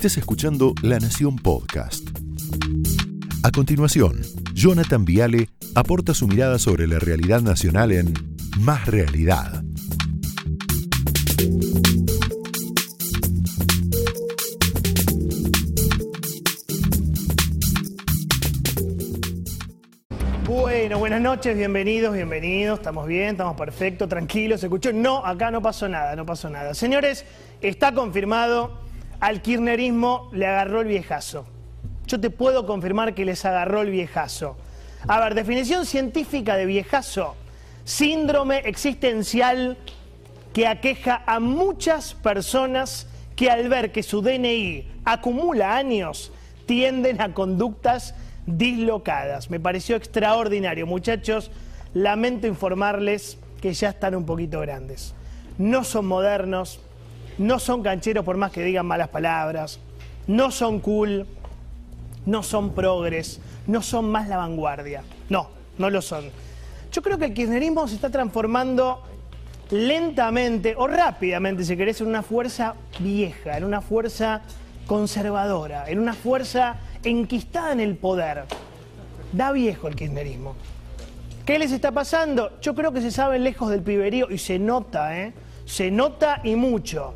Estés escuchando La Nación Podcast. A continuación, Jonathan Viale aporta su mirada sobre la realidad nacional en Más Realidad. Bueno, buenas noches, bienvenidos, bienvenidos. Estamos bien, estamos perfectos, tranquilos. ¿Se escuchó? No, acá no pasó nada, no pasó nada. Señores, está confirmado, al kirchnerismo le agarró el viejazo. Yo te puedo confirmar que les agarró el viejazo. A ver, definición científica de viejazo. Síndrome existencial que aqueja a muchas personas que al ver que su DNI acumula años, tienden a conductas dislocadas. Me pareció extraordinario. Muchachos, lamento informarles que ya están un poquito grandes. No son modernos, no son cancheros por más que digan malas palabras, no son cool, no son progres, no son más la vanguardia. No, no lo son. Yo creo que el kirchnerismo se está transformando lentamente o rápidamente, si querés, en una fuerza vieja, en una fuerza conservadora, en una fuerza enquistada en el poder. Da viejo el kirchnerismo. ¿Qué les está pasando? Yo creo que se saben lejos del piberío y se nota, ¿eh? Se nota y mucho.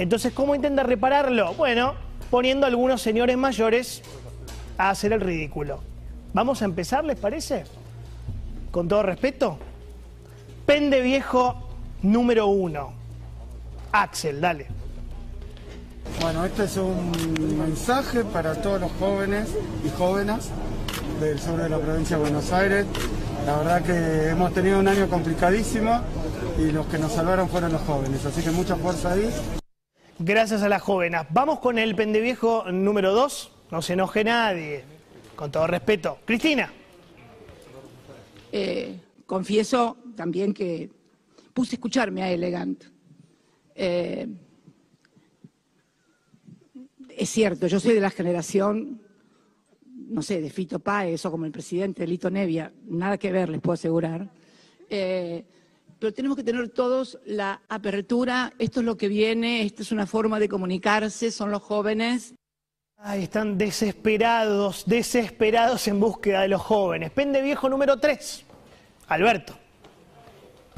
Entonces, ¿cómo intenta repararlo? Bueno, poniendo a algunos señores mayores a hacer el ridículo. Vamos a empezar, ¿les parece? Con todo respeto. Pende viejo número uno. Axel, dale. Bueno, este es un mensaje para todos los jóvenes y jóvenes del sur de la provincia de Buenos Aires. La verdad que hemos tenido un año complicadísimo y los que nos salvaron fueron los jóvenes, así que mucha fuerza ahí. Gracias a las jóvenes. Vamos con el pendeviejo número dos. No se enoje nadie. Con todo respeto. Cristina. Eh, confieso también que puse a escucharme a Elegant. Eh, es cierto, yo soy de la generación, no sé, de Fito Páez o como el presidente Lito Nevia, nada que ver, les puedo asegurar. Eh, pero tenemos que tener todos la apertura, esto es lo que viene, esta es una forma de comunicarse, son los jóvenes. Ay, están desesperados, desesperados en búsqueda de los jóvenes. Pende viejo número 3. Alberto.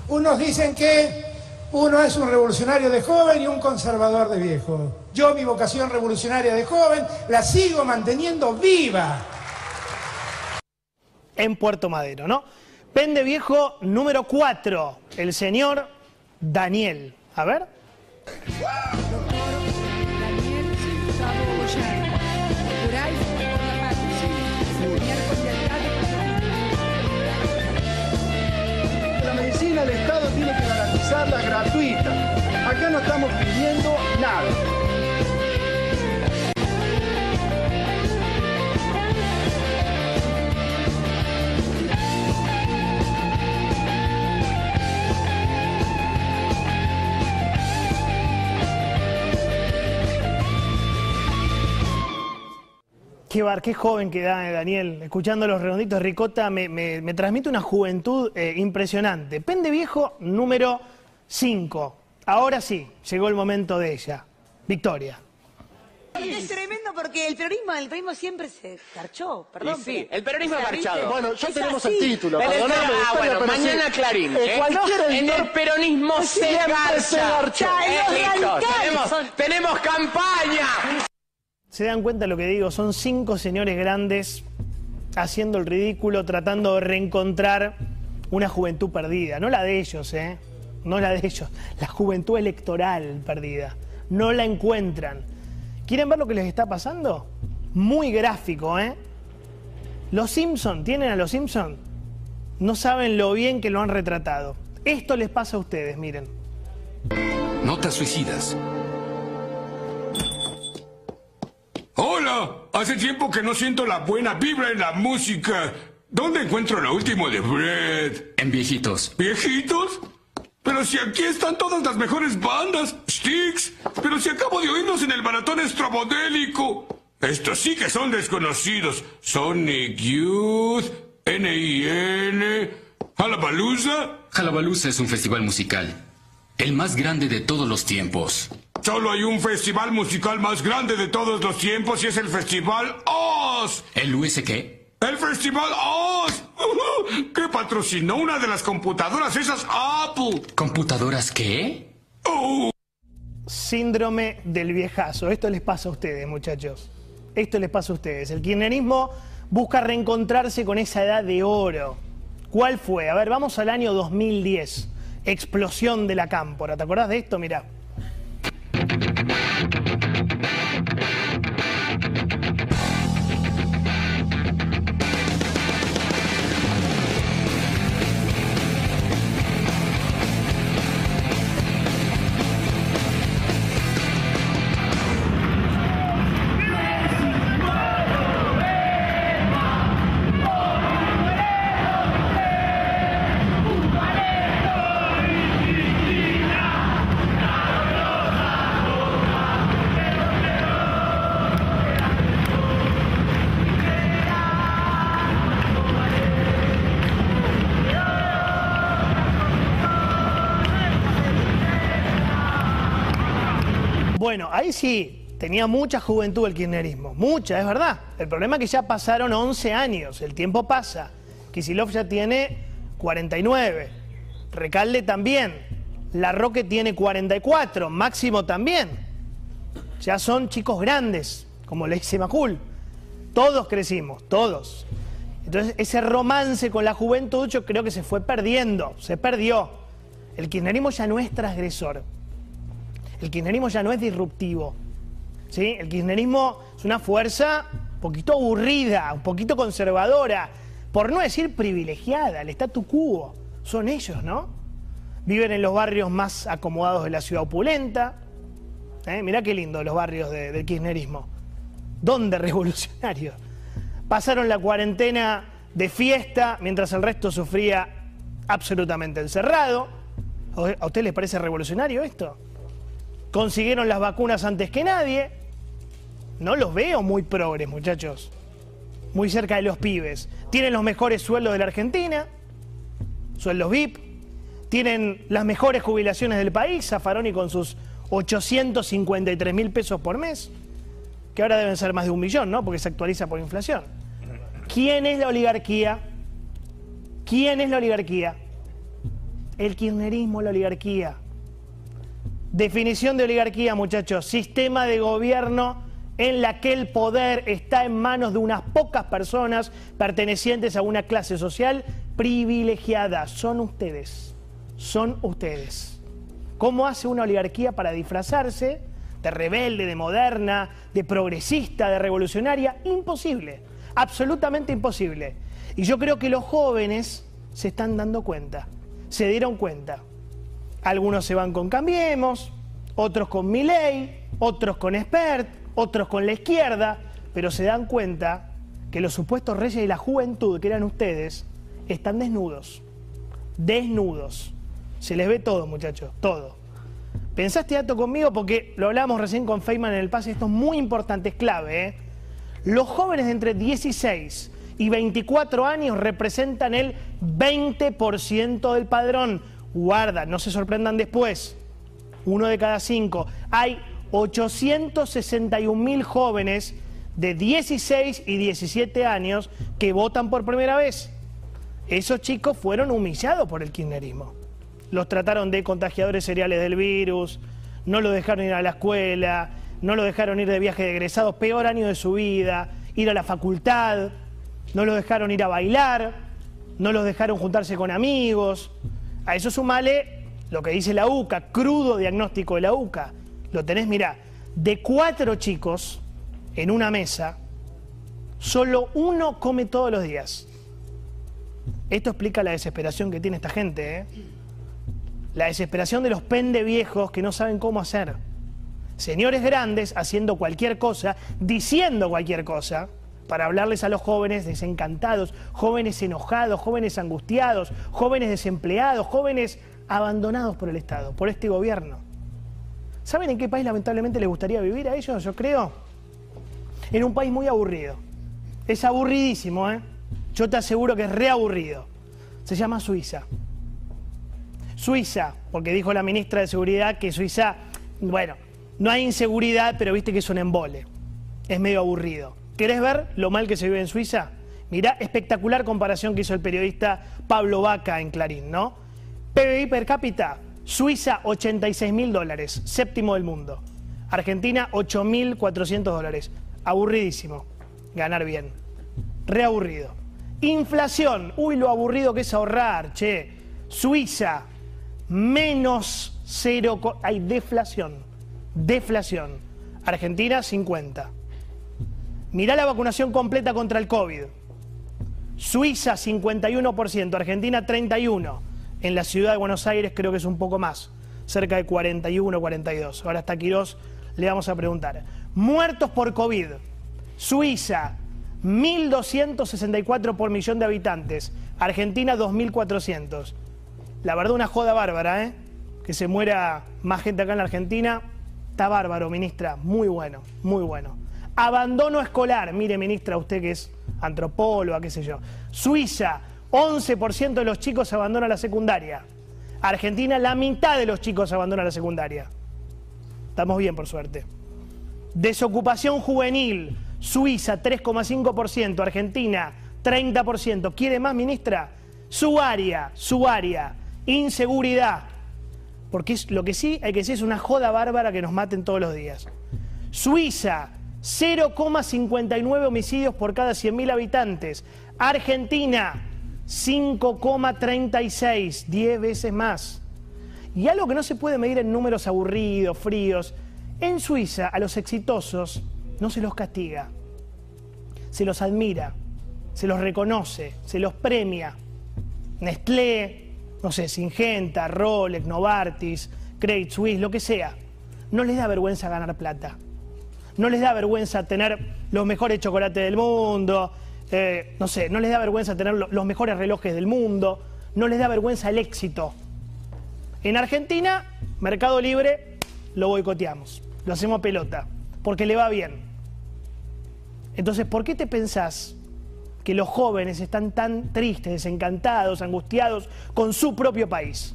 Unos dicen que uno es un revolucionario de joven y un conservador de viejo. Yo mi vocación revolucionaria de joven la sigo manteniendo viva. En Puerto Madero, ¿no? Pende viejo número 4. El señor Daniel. A ver. La medicina el Estado tiene que garantizarla gratuita. Acá no estamos pidiendo nada. Qué bar, qué joven que da Daniel. Escuchando los redonditos de Ricota me, me- me transmite una juventud eh, impresionante. Pende viejo número 5. Ahora sí, llegó el momento de ella. Victoria. Es tremendo porque el peronismo, el peronismo siempre se garchó, perdón. Y sí, pero- el peronismo o sea, garchado. ¿viste? Bueno, ya Es tenemos así. el título, El- el- perdóname, ah, bueno, sí. mañana Clarín. Eh, ¿eh? en el peronismo se garcha. se Eh, listo, tenemos, tenemos campaña. ¿Se dan cuenta de lo que digo? Son cinco señores grandes haciendo el ridículo, tratando de reencontrar una juventud perdida. No la de ellos, ¿eh? No la de ellos. La juventud electoral perdida. No la encuentran. ¿Quieren ver lo que les está pasando? Muy gráfico, ¿eh? Los Simpson, ¿tienen a los Simpson? No saben lo bien que lo han retratado. Esto les pasa a ustedes, miren. Notas suicidas. Hace tiempo que no siento la buena vibra en la música. ¿Dónde encuentro lo último de Fred? En viejitos. ¿Viejitos? Pero si aquí están todas las mejores bandas, Sticks, pero si acabo de oírlos en el maratón estrobodélico. Estos sí que son desconocidos. Sonic Youth, N.I.N., Halabaluza. Jalabaluza es un festival musical. El más grande de todos los tiempos. Solo hay un festival musical más grande de todos los tiempos y es el Festival Oz. ¿El US qué? El Festival Oz. Que patrocinó una de las computadoras esas Apple. ¿Computadoras qué? Oh. Síndrome del viejazo. Esto les pasa a ustedes, muchachos. Esto les pasa a ustedes. El kirchnerismo busca reencontrarse con esa edad de oro. ¿Cuál fue? A ver, vamos al año 2010. Explosión de la cámpora. ¿Te acordás de esto? Mirá. Bueno, ahí sí, tenía mucha juventud el kirchnerismo, mucha, es verdad. El problema es que ya pasaron 11 años, el tiempo pasa. Kisilov ya tiene 49, Recalde también, Larroque tiene 44, Máximo también. Ya son chicos grandes, como le Macul. Todos crecimos, todos. Entonces, ese romance con la juventud yo creo que se fue perdiendo, se perdió. El kirchnerismo ya no es transgresor. El kirchnerismo ya no es disruptivo. ¿sí? El kirchnerismo es una fuerza un poquito aburrida, un poquito conservadora, por no decir privilegiada, el statu quo. Son ellos, ¿no? Viven en los barrios más acomodados de la ciudad opulenta. ¿eh? Mirá qué lindo los barrios de- del kirchnerismo. ¿Dónde revolucionarios? Pasaron la cuarentena de fiesta mientras el resto sufría absolutamente encerrado. ¿A usted les parece revolucionario esto? Consiguieron las vacunas antes que nadie. No los veo muy progres, muchachos. Muy cerca de los pibes. Tienen los mejores sueldos de la Argentina, sueldos VIP. Tienen las mejores jubilaciones del país, Zaffaroni con sus 853 mil pesos por mes, que ahora deben ser más de un millón, ¿no? Porque se actualiza por inflación. ¿Quién es la oligarquía? ¿Quién es la oligarquía? El kirchnerismo, la oligarquía. Definición de oligarquía, muchachos. Sistema de gobierno en la que el poder está en manos de unas pocas personas pertenecientes a una clase social privilegiada. Son ustedes. Son ustedes. ¿Cómo hace una oligarquía para disfrazarse de rebelde, de moderna, de progresista, de revolucionaria? Imposible. Absolutamente imposible. Y yo creo que los jóvenes se están dando cuenta. Se dieron cuenta. Algunos se van con Cambiemos, otros con Milei, otros con Expert, otros con la izquierda, pero se dan cuenta que los supuestos reyes de la juventud, que eran ustedes, están desnudos. Desnudos. Se les ve todo, muchachos, todo. Pensaste dato conmigo porque lo hablamos recién con Feynman en el pase, esto es muy importante, es clave. ¿eh? Los jóvenes de entre 16 y 24 años representan el 20% del padrón. Guarda, no se sorprendan después. Uno de cada cinco. Hay 861 mil jóvenes de 16 y 17 años que votan por primera vez. Esos chicos fueron humillados por el kirchnerismo. Los trataron de contagiadores seriales del virus, no los dejaron ir a la escuela, no los dejaron ir de viaje de egresados, peor año de su vida, ir a la facultad, no los dejaron ir a bailar, no los dejaron juntarse con amigos. A eso sumale lo que dice la UCA, crudo diagnóstico de la UCA. Lo tenés, mirá, de cuatro chicos en una mesa, solo uno come todos los días. Esto explica la desesperación que tiene esta gente, ¿eh? La desesperación de los pende viejos que no saben cómo hacer. Señores grandes haciendo cualquier cosa, diciendo cualquier cosa, para hablarles a los jóvenes desencantados, jóvenes enojados, jóvenes angustiados, jóvenes desempleados, jóvenes abandonados por el Estado, por este gobierno. ¿Saben en qué país lamentablemente les gustaría vivir a ellos? Yo creo. En un país muy aburrido. Es aburridísimo, ¿eh? Yo te aseguro que es reaburrido. Se llama Suiza. Suiza, porque dijo la ministra de Seguridad que Suiza, bueno, No hay inseguridad, pero viste que es un embole. Es medio aburrido. ¿Querés ver lo mal que se vive en Suiza? Mirá, espectacular comparación que hizo el periodista Pablo Vaca en Clarín, ¿no? PBI per cápita, Suiza 86 mil dólares, séptimo del mundo. Argentina 8.400 dólares. Aburridísimo. Ganar bien. Reaburrido. Inflación. Uy, lo aburrido que es ahorrar, che. Suiza, menos cero. Hay deflación. Deflación. Argentina, 50. Mirá la vacunación completa contra el COVID. Suiza, 51%. Argentina, 31%. En la ciudad de Buenos Aires creo que es un poco más. Cerca de 41, 42. Ahora está Quirós, le vamos a preguntar. Muertos por COVID. Suiza, 1.264 por millón de habitantes. Argentina, 2.400. La verdad, una joda bárbara, ¿eh? Que se muera más gente acá en la Argentina. Está bárbaro, ministra. Muy bueno, muy bueno. Abandono escolar. Mire, ministra, usted que es antropóloga, qué sé yo. Suiza, 11% de los chicos abandonan la secundaria. Argentina, la mitad de los chicos abandonan la secundaria. Estamos bien, por suerte. Desocupación juvenil. Suiza, 3,5%. Argentina, 30%. ¿Quiere más, ministra? Su área, su área. Inseguridad. Porque es, lo que sí hay que decir es una joda bárbara que nos maten todos los días. Suiza, 0,59 homicidios por cada 100.000 habitantes. Argentina, 5,36, 10 veces más. Y algo que no se puede medir en números aburridos, fríos. En Suiza, a los exitosos no se los castiga, se los admira, se los reconoce, se los premia. Nestlé, no sé, Singenta, Rolex, Novartis, Credit Suisse, lo que sea. No les da vergüenza ganar plata. No les da vergüenza tener los mejores chocolates del mundo. Eh, no sé, no les da vergüenza tener los mejores relojes del mundo. No les da vergüenza el éxito. En Argentina, Mercado Libre, lo boicoteamos. Lo hacemos pelota. Porque le va bien. Entonces, ¿por qué te pensás que los jóvenes están tan tristes, desencantados, angustiados con su propio país?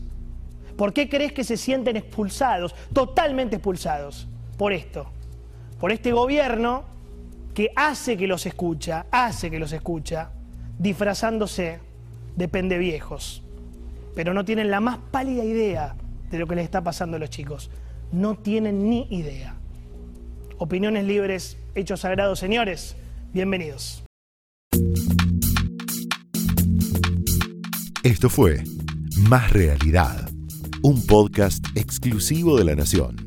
¿Por qué crees que se sienten expulsados, totalmente expulsados? Por esto, por este gobierno que hace que los escucha, hace que los escucha, disfrazándose de pendeviejos, pero no tienen la más pálida idea de lo que les está pasando a los chicos. No tienen ni idea. Opiniones libres, hechos sagrados, señores. Bienvenidos. Esto fue Más Realidad, un podcast exclusivo de La Nación.